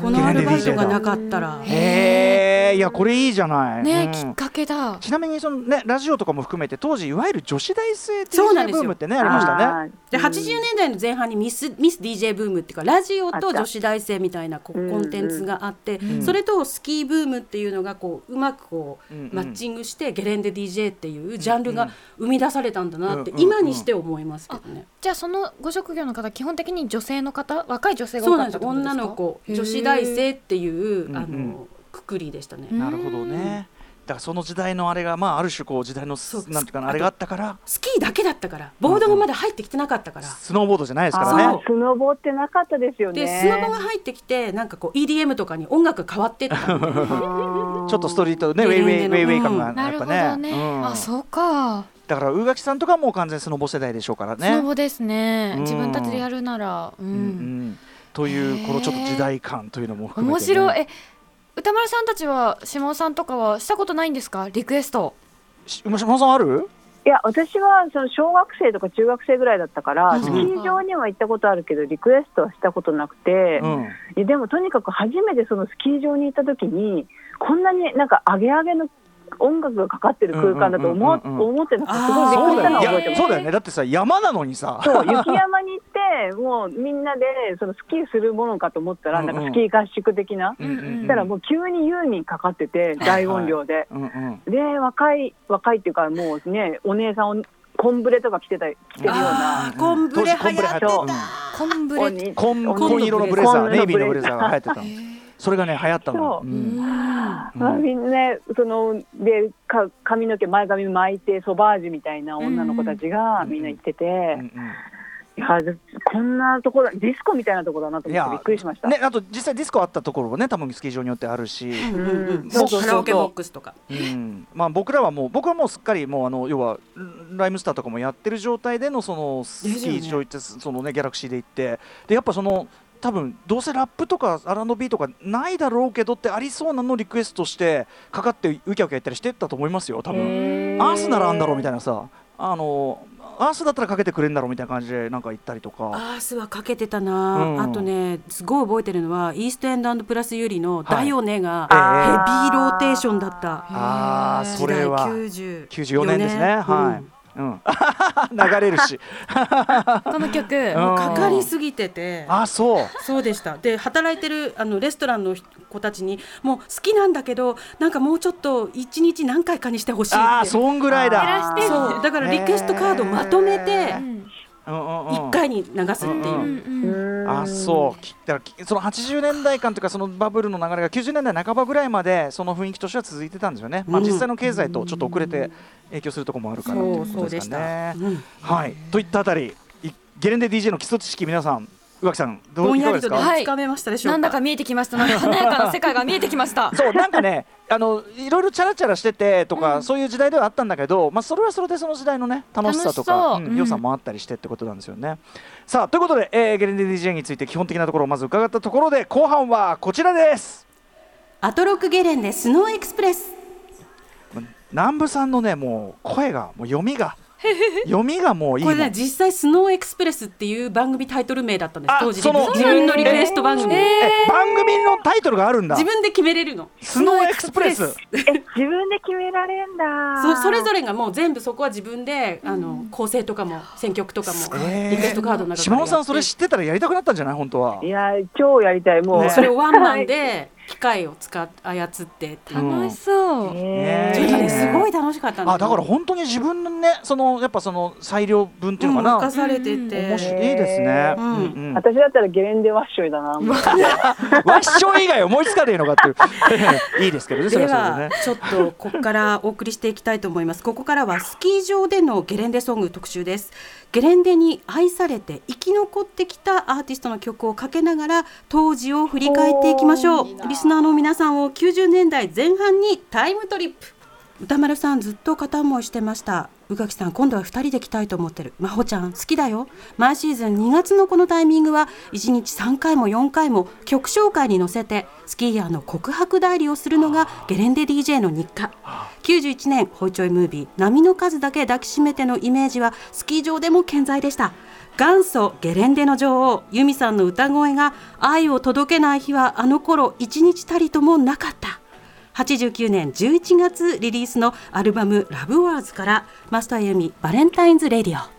このアルバイトがなかったら。あへえいやこれいいじゃない、ね、うん。きっかけだ。ちなみにそのねラジオとかも含めて当時いわゆる女子大生そうなん DJ ですよ。ブームってねありましたね。でうん80年代の前半にミスミス DJ ブームっていうかラジオと女子大生みたいなコンテンツがあって、んそれとスキーブームっていうのがこううまくこううんうん。マッチングしてゲレンデ DJ っていうジャンルが生み出されたんだなって今にして思いますけどね。じゃあそのご職業の方基本的に女性の方若い女性が多かそうなんですったっです。か女の子女子大生っていうあうんうんのくくりでしたね。うんなるほどね。だからその時代のあれがまあある種こう時代のなんていうかなあれがあったからスキーだけだったからボードがまだ入ってきてなかったから。スノーボードじゃないですからそうね。スノボってなかったですよね。でスノボが入ってきてなんかこう EDM とかに音楽が変わってった ちょっとストリートねウェイウェイウェイウェイ感がやっぱね。どね、うんあそうか、だから宇垣さんとかもう完全スノボ世代でしょうからスノね。ボですねうん自分たちでやるならうん、うんうんというこのちょっと時代感というのも含めて、ね。面白い。え歌丸さんたちは下尾さんとかはしたことないんですか？リクエスト。し島島さんある？いや私はその小学生とか中学生ぐらいだったから、うん。スキー場には行ったことあるけどリクエストはしたことなくて、うん。でもとにかく初めてそのスキー場に行った時にこんなになんか上げ上げの音楽がかかってる空間だと思,、う思ってなくてすごいびっくりしたのをい覚えてます。やそうだよね。だってさ山なのにさ。そう雪山に行ってもうみんなでそのスキーするものかと思ったら、なんかスキー合宿的な、うしたらもう急にユーミンかかってて大音量で、で若い若いっていうかもうねお姉さんコンブレとか着てた着てるような。コンブレ当時コンブレ流行ってそうコンブレ紺色のブレザーネイビーのブレザーが流行ってたそれがね流行ったの。そう。うん。まあ、みん。なねそのでか髪の毛前髪巻いてソバージュみたいな女の子たちがみんな行ってて、うんいやこんなところディスコみたいなところだなと思ってびっくりしました。ねあと実際ディスコあったところもね多分スキー場によってあるし。カラオケボックスとかうん。まあ僕らはもう僕はもうすっかりもうあの要はライムスターとかもやってる状態でのそのスキー場行ってそのねギャラクシーで行って。でやっぱその多分どうせラップとか R&B とかないだろうけどってありそうなのリクエストしてかかってウキャウキャやったりしてったと思いますよ多分。へアースならあんだろうみたいなさ。あのアースだったらかけてくれんだろうみたいな感じでなんか行ったりとか。アースはかけてたな、うんあとねすごい覚えてるのはイーストエンドプラスユリの「はい。だよね」がええ。ヘビーローテーションだった。ああ時代それは90 94年。ですね。はい、うんうん、流れるし。この曲、うん。もうかかりすぎてて。あそう。そうでした。で働いてるあのレストランの子たちにもう好きなんだけどなんかもうちょっと一日何回かにしてほしいって。ああそんぐらいだ。減らしてそう。だからリクエストカードをまとめて1回に流すっていう、あそうきだからきその80年代間というかそのバブルの流れが90年代半ばぐらいまでその雰囲気としては続いてたんですよね、まあ、うん。実際の経済とちょっと遅れて影響するところもあるからということですかね。うん。はい、といったあたりいゲレンデ DJ の基礎知識皆さん宇垣さんどぼうですか、やりとではい。つかめましたでしょうか、なんだか見えてきました。なんか華やかな世界が見えてきました。そうなんかねあのいろいろチャラチャラしててとか、そういう時代ではあったんだけど、まあ、それはそれでその時代のね楽しさとかそう。うんうん良さもあったりしてってことなんですよね。さあということで、えーゲレンデ DJ について基本的なところをまず伺ったところで後半はこちらです。アトロックゲレンデスノーエクスプレス。南部さんのねもう声がもう読みが 読みがもういいこれね実際スノーエクスプレスっていう番組タイトル名だったんです。あ当時その自分のリクエスト番組、え番組のタイトルがあるんだ。自分で決めれるの。スノーエクスプレス。え 自分で決められんだ。そそれぞれがもう全部そこは自分で、あの構成とかも選曲とかもえーリクエストカードの中島尾さんそれ知ってたらやりたくなったんじゃない？本当は。いや超やりたい。もう、ね。それをワンマンで機械を使っ操って楽しそう、ねちょっとねすごい楽しかったんあだから本当に自分のねそのやっぱその裁量分っていうのかな、任されてて、面白い。ですね、うん。うんうん。私だったらゲレンデワッショイだな。わっしょい以外思いつかねえのかっていう。いいですけどねそれではそれでね。はちょっとここからお送りしていきたいと思います。ここからはスキー場でのゲレンデソング特集ですゲレンデに愛されて生き残ってきたアーティストの曲をかけながら当時を振り返っていきましょう。リスナーの皆さんを90年代前半にタイムトリップ。歌丸さんずっと片思いしてました宇垣さん今度は2人で来たいと思ってる。真帆ちゃん好きだよ。毎シーズン2月のこのタイミングは1日3回も4回も曲紹介に乗せてスキーヤーの告白代理をするのがゲレンデ DJ の日課。91年ホイチョイムービー「波の数だけ抱きしめて」のイメージはスキー場でも健在でした。元祖ゲレンデの女王ユミさんの歌声が愛を届けない日はあの頃一日たりともなかった。89年11月リリースのアルバム「ラブワーズからマスターユミバレンタインズ・レディオ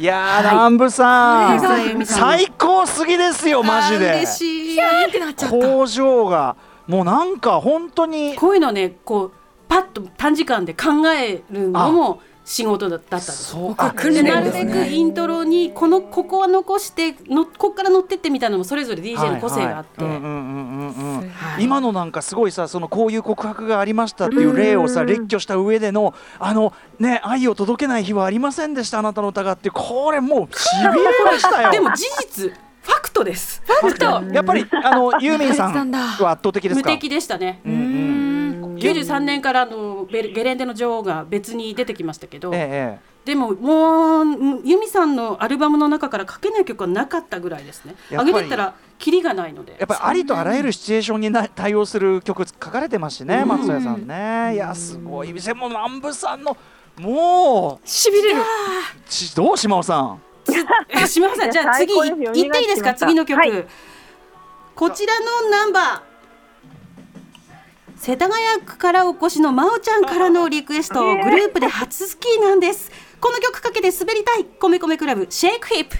い。やー、南部さん。最高すぎですよマジで。嬉しい。ってなっちゃった。工場が。もうなんか本当に。こういうのねこうパッと短時間で考えるのも仕事だったんですそうでなるべくイントロにこのここは残してのここから乗ってってみたいなのもそれぞれ DJ の個性があって、今のなんかすごいさそのこういう告白がありましたっていう例をさ列挙した上でのあのね愛を届けない日はありませんでしたあなたの歌がってこれもうしびれましたよ。でも事実ファクトです。ファクト。やっぱりあのユーミンさんは圧倒的ですか？無敵でしたね。うんうん93年からあのベルゲレンデの女王が別に出てきましたけど、ええでももううんユミさんのアルバムの中から書けない曲はなかったぐらいですね。上げてったらキリがないので。やっぱりありとあらゆるシチュエーションにな対応する曲書かれてますしね、うん。松任谷さんね。いやすごい。でも南部さんのもしびれる。うしどう島尾さん？え島さんじゃあ次 い言っていいですか？次の曲、はい。こちらのナンバー世田谷区からお越しのまおちゃんからのリクエスト、グループで初スキーなんです。この曲かけて滑りたい。米米クラブシェイクヒップ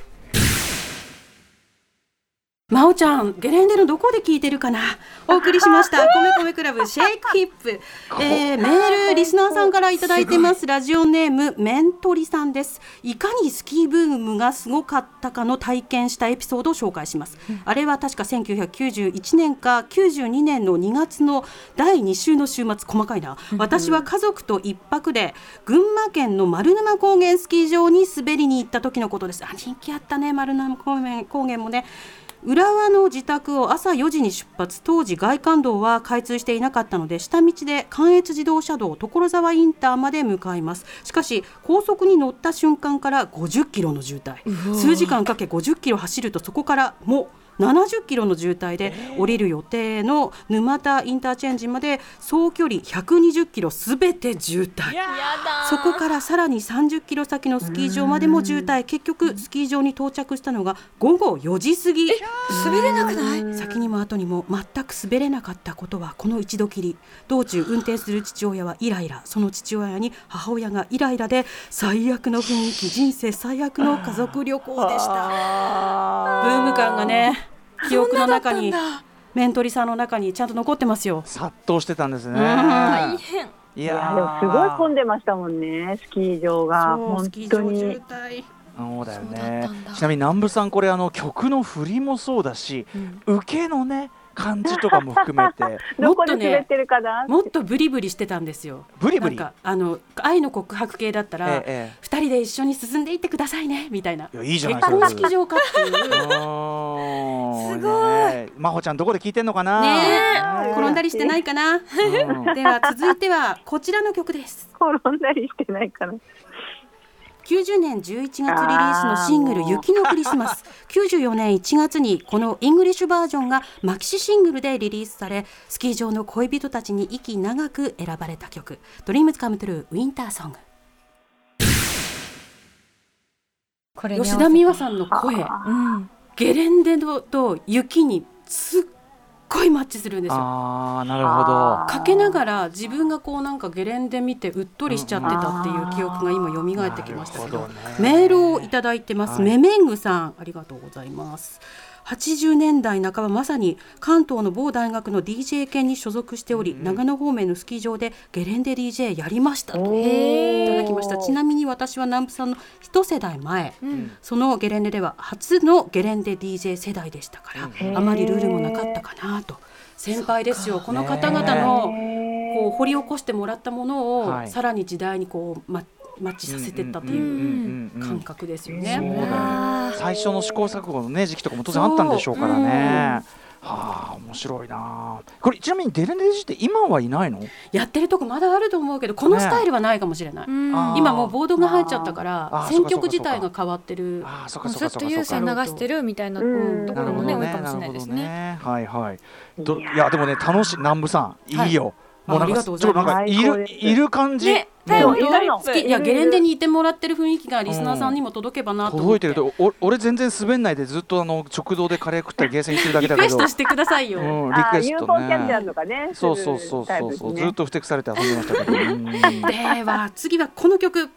まおちゃんゲレンデのどこで聞いてるかな？お送りしました。米米クラブシェイクヒップ、えー、メールリスナーさんからいただいてます。ラジオネームメントリさんです。いかにスキーブームがすごかったかの体験したエピソードを紹介します、あれは確か1991年か92年の2月の第2週の週末。細かいな。私は家族と一泊で群馬県の丸沼高原スキー場に滑りに行った時のことです。あ人気あったね丸沼高原高原もね浦和の自宅を朝4時に出発。当時外環道は開通していなかったので下道で関越自動車道所沢インターまで向かいます。しかし高速に乗った瞬間から50キロの渋滞。数時間かけ50キロ走るとそこからもう70キロの渋滞で降りる予定の沼田インターチェンジまで総距離120キロすべて渋滞。そこからさらに30キロ先のスキー場までも渋滞。結局スキー場に到着したのが午後4時過ぎ。滑れなくない？先にも後にも全く滑れなかったことはこの一度きり。道中運転する父親はイライラ。その父親に母親がイライラで最悪の雰囲気。人生最悪の家族旅行でした。ブーム感がね記憶の中にメントリさんの中にちゃんと残ってますよ。殺到してたんですね。大変。いいややでもすごい混んででましたもんね、スキー場が。本スキー当場渋に。滞。そうだよね。ちなみに南部さんこれあの曲の振りもそうだし、受けのね感じとかも含めて。どこで滑ってるかなもっとブリブリしてたんですよ。ブリブリ？なんかあの愛の告白系だったら、えええ人で一緒に進んでいってくださいねみたいな。いやいいじゃない結婚式場かっていう。すごい。真帆ちゃんどこで聞いてんのかな？ねね転んだりしてないかな？うん。では続いてはこちらの曲です。転んだりしてないかな。90年11月リリースのシングル「あー。もう雪のクリスマス」94年1月にこのイングリッシュバージョンがマキシシングルでリリースされスキー場の恋人たちに息長く選ばれた曲「Dreams Come True ウィンターソング。こ」れ吉田美和さんの声うん。ゲレンデのと雪にすっごいマッチするんですよ。ああなるほど。かけながら自分がこうなんかゲレンデ見てうっとりしちゃってたっていう記憶が今蘇ってきましたけど。どね。メールをいただいてます、はい。メメングさんありがとうございます80年代半ばまさに関東の某大学の DJ 研に所属しており、長野方面のスキー場でゲレンデ DJ やりましたと。いただきました。ちなみに私は南部さんの一世代前、うん。そのゲレンデでは初のゲレンデ DJ 世代でしたから、あまりルールもなかったかなと。先輩ですよ。この方々のこう掘り起こしてもらったものを、はい。さらに時代にこうママッチさせてったっていう感覚ですよね。最初の試行錯誤のね時期とかも当然あったんでしょうからね。はあ面白いな。これちなみにデレンデジって今はいないの？やってるとこまだあると思うけどこのスタイルはないかもしれない、うんあー今もうボードが入っちゃったかあらー選曲自体が変わってるああそっかもうずっと優。先流してるみたいなうんところもね多いかもしれないですね。ね。はいはい。どいやでもね楽しい南部さんいいよ。あもうなんかありがとうございますちょっとなんかいるいる感じ。ねもう太陽いやゲレンデにいてもらってる雰囲気がリスナーさんにも届けばなと思って届いてるとお俺全然滑んないでずっとあの直道でカレー食ったりゲーセン行ってるだけだけどリクエスト。してくださいよ、うんリクエストね。とかね。そうそうそうそうそう、ずっとふてくされて遊んでましたけど。うんでは次はこの曲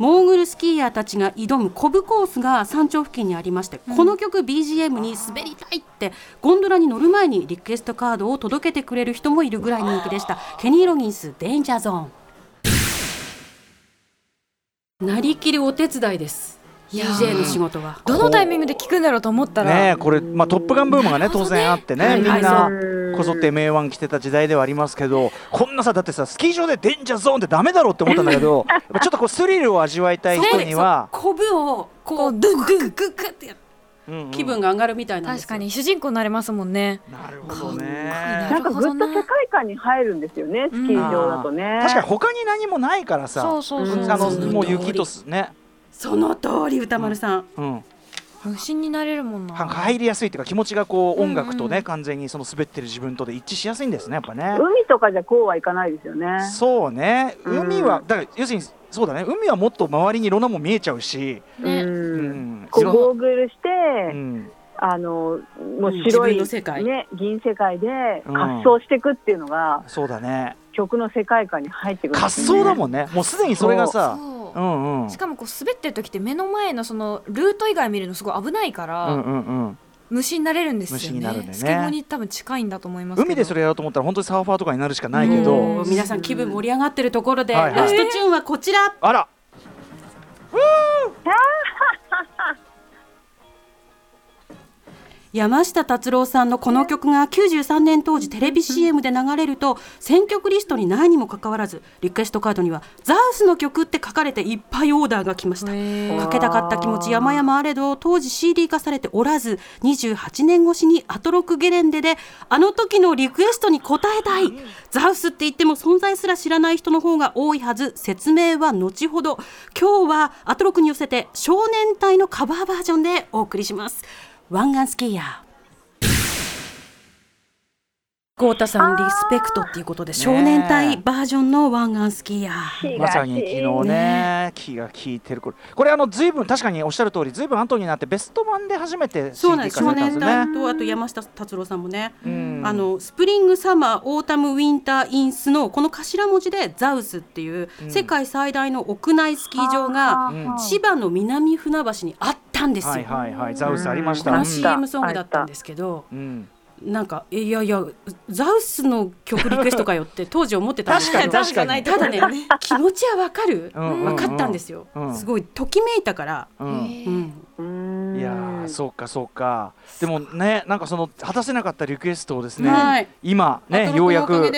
モーグルスキーヤーたちが挑むコブコースが山頂付近にありまして、この曲 BGM に滑りたいってゴンドラに乗る前にリクエストカードを届けてくれる人もいるぐらい人気でした。ケニー・ロギンスデンジャーゾーンなりきるお手伝いです DJ の仕事はどのタイミングで聞くんだろうと思ったら、ねえこれ、まあ、トップガンブームがね当然あってね、はいみんはい。なそうこぞって MA1 来てた時代ではありますけどこんなさだってさスキー場でデンジャーゾーンってダメだろうって思ったんだけど ちょっとこうスリルを味わいたい人には、コブをこうこうドゥンドゥングッグッってやっうんうん気分が上がるみたいな確かに主人公になれますもんね。なるほどね。な。なんかぐっと世界観に入るんですよね、スキー場だとね。確かに他に何もないからさそうそうそうそのもう雪とすね、その通り歌丸さん、うん、無心になれるもんな。は入りやすいっていうか気持ちがこう音楽とね、うんうん。完全にその滑ってる自分とで一致しやすいんですねやっぱね。海とかじゃこうはいかないですよね。そうね。うん。海は、だから要するにそうだね。海はもっと周りにいろんなもん見えちゃうし、ね。う。うん。んこうゴーグルして、うん。あのもううん白い、自分の世界。ね銀世界でうん。滑走していくっていうのが、そうだね曲の世界観に入ってくるん滑。走だもんね。もうすでにそれがさ。そう。うんうん。しかもこう滑ってる時って目の前のそのルート以外見るのすごい危ないから、うんうんうん。虫になれるんですよね。虫になるんだよね。スケボーに多分近いんだと思いますけど。海でそれやろうと思ったら本当にサーファーとかになるしかないけど、皆さん気分盛り上がってるところで、はいはい。ラストチューンはこちら、あら 山下達郎さんのこの曲が93年当時テレビ CM で流れると選曲リストにないにもかかわらずリクエストカードにはザウスの曲って書かれていっぱいオーダーが来ました。かけたかった気持ち山々あれど当時 CD 化されておらず28年越しにアトロクゲレンデであの時のリクエストに応えたいザウスって言っても存在すら知らない人の方が多いはず説明は後ほど。今日はアトロクに寄せて少年隊のカバーバージョンでお送りします湾岸スキーヤー。豪太さんリスペクトっていうことで少年隊バージョンの湾岸スキーヤー。まさに昨日ね気が利いてるこれ。これあの随分確かにおっしゃる通り随分後になってベスト版で初めて CD そうなんです少化されたんです。年よね。隊とあと山下達郎さんもね、うん。あの Spring Summer Autumn Winter in Snow のこの頭文字でザウスっていううん。世界最大の屋内スキー場がうん。千葉の南船橋にあったんですよ。はいはいはい。ザウスありました。うん。CM ソングだったんですけど、うんなんかいやいやザウスの曲リクエストかよって 当時思ってたんです確けど確かに。ただね気持ちはわかる、うんうんうん。分かったんですよ、うん。すごいときめいたから、うん。うん、いやーそうかそうか。でもねなんかその果たせなかったリクエストをですね、はい。今ねようやく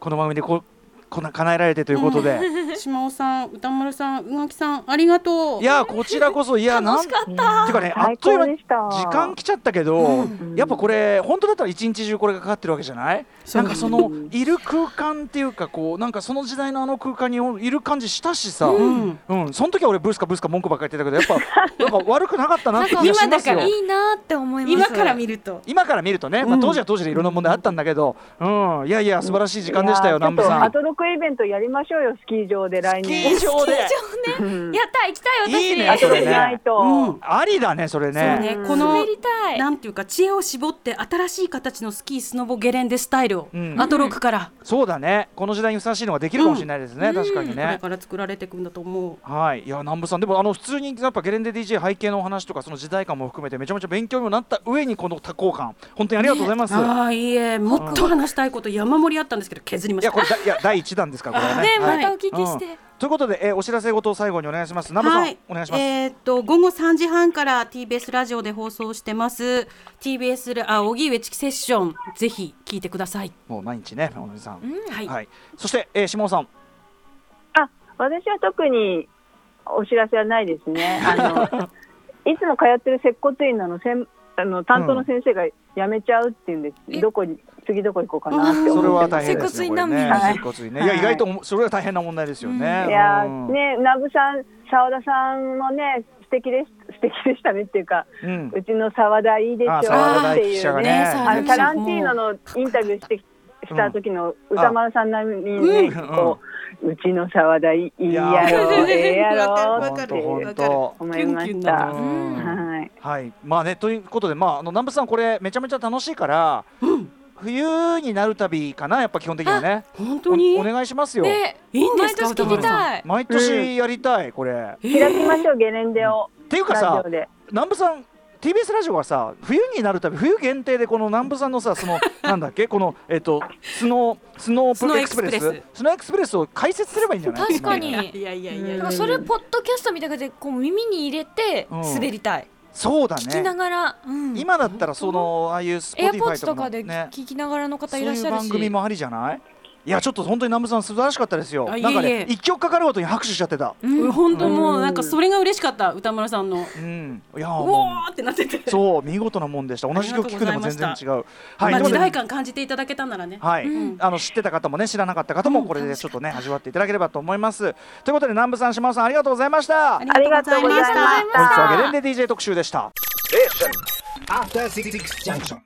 この番組でこうこんな叶えられてということで、島尾さん歌丸さん宇垣さんありがとう。いやこちらこそいや なんていうかねあっという間時間来ちゃったけど、やっぱこれ本当だったら一日中これがかかってるわけじゃない？そう。なんかそのいる空間っていうかこうなんかその時代のあの空間にいる感じしたしさ、うん。うん。その時は俺ブスかブスか文句ばっかり言ってたけどやっぱ なんか悪くなかったなって気がします。よ今だからいいなって思います。今から見ると。今から見るとね、まあ、うん。当時は当時でいろんな問題あったんだけど、うん、いやいや素晴らしい時間でしたよ南部さんイベントやりましょうよスキー場で来スキ年ー場で。うん やった行きたい私。いいねそれね。うん。ありだねそれね。ねこの滑りたい。なんていうか知恵を絞って新しい形のスキースノボゲレンデスタイルを、うん。アトロクから、そうだね。この時代にふさわしいのができるかもしれないですね、確かにこれね。から作られていくん。だと思うはい、いや南部さんでもあの普通にやっぱゲレンデ DJ 背景のお話とかその時代感も含めてめちゃめちゃ勉強にもなった上にこの多幸感。本当にありがとうございます、ああいいえ。もっと話したいこと山盛りあったんですけど削りまいやしたこれだいや第一 弾ですからこれはね。ねはい。またお聞きして、うん。ということで、えーお知らせごと最後にお願いします。南部さん、はい、お願いします、えーっと午後3時半から TBS ラジオで放送してます。TBS ラあ荻上チキセッションぜひ聞いてください。もう毎日ね小野さん、はい。はい。そして、えー、下尾さん。あ私は特にお知らせはないですね。あの いつも通ってる接骨院のあのせんあの担当の先生が辞めちゃうって言うんです。えどこに次どこ行こうかなって思ってます。それは大変ですね。これねはいね。いや、はい意外ともそれは大変な問題ですよね。いやうんーねナブさん澤田さんもね素敵でし 素敵でしたねっていうか、うん。うちの澤田いいでしょあ澤田大記っていうねね。あのタランティーノのインタビューしてした時の歌丸さん並みにね、うんこううちの澤田いいいややろええやろって思いました。はい。はい。まあねということで、まああの南部さんこれめちゃめちゃ楽しいから、冬になるたびかなやっぱ基本的にはね。本当に？おお願いしますよ。ねいいんですか？毎年聞きたい。毎年やりたいこれ。えー。開きましょうゲレンデをっていうからさ。南部さん TBS ラジオはさ冬になるたび冬限定でこの南部さんのさその なんだっけ？このえっ、とスノースノープエクスプレス。スノーエクスプレス？ノーエクスプレスを解説すればいいんじゃない？確かに。いやいやいやいやいや。なんかそれポッドキャストみたいな感じでこう耳に入れてうん。滑りたい、そうだ聞きなねがら、うん、今だったらそのああいうエアポッ Spotify ツとかでね。聞きながらの方そういういらっしゃるし。番組もありじゃない？いやちょっと本当に南部さん素晴らしかったですよ。なんかね一曲かかるごとに拍手しちゃってた。うん。本当もうなんかそれが嬉しかった歌村さんの。うん。いやうおもーってなってて。うそう見事なもんでした。同じ曲聴くのも全然違う。はい。まあ時代感感じていただけたならね。はい、うん。あの知ってた方もね知らなかった方もこれでちょっとね味わっていただければと思います。ということで南部さん島尾さんありがとうございました。ありがとうございました。ありがとうございました本日はゲレンデ DJ 特集でした。After Six Junction.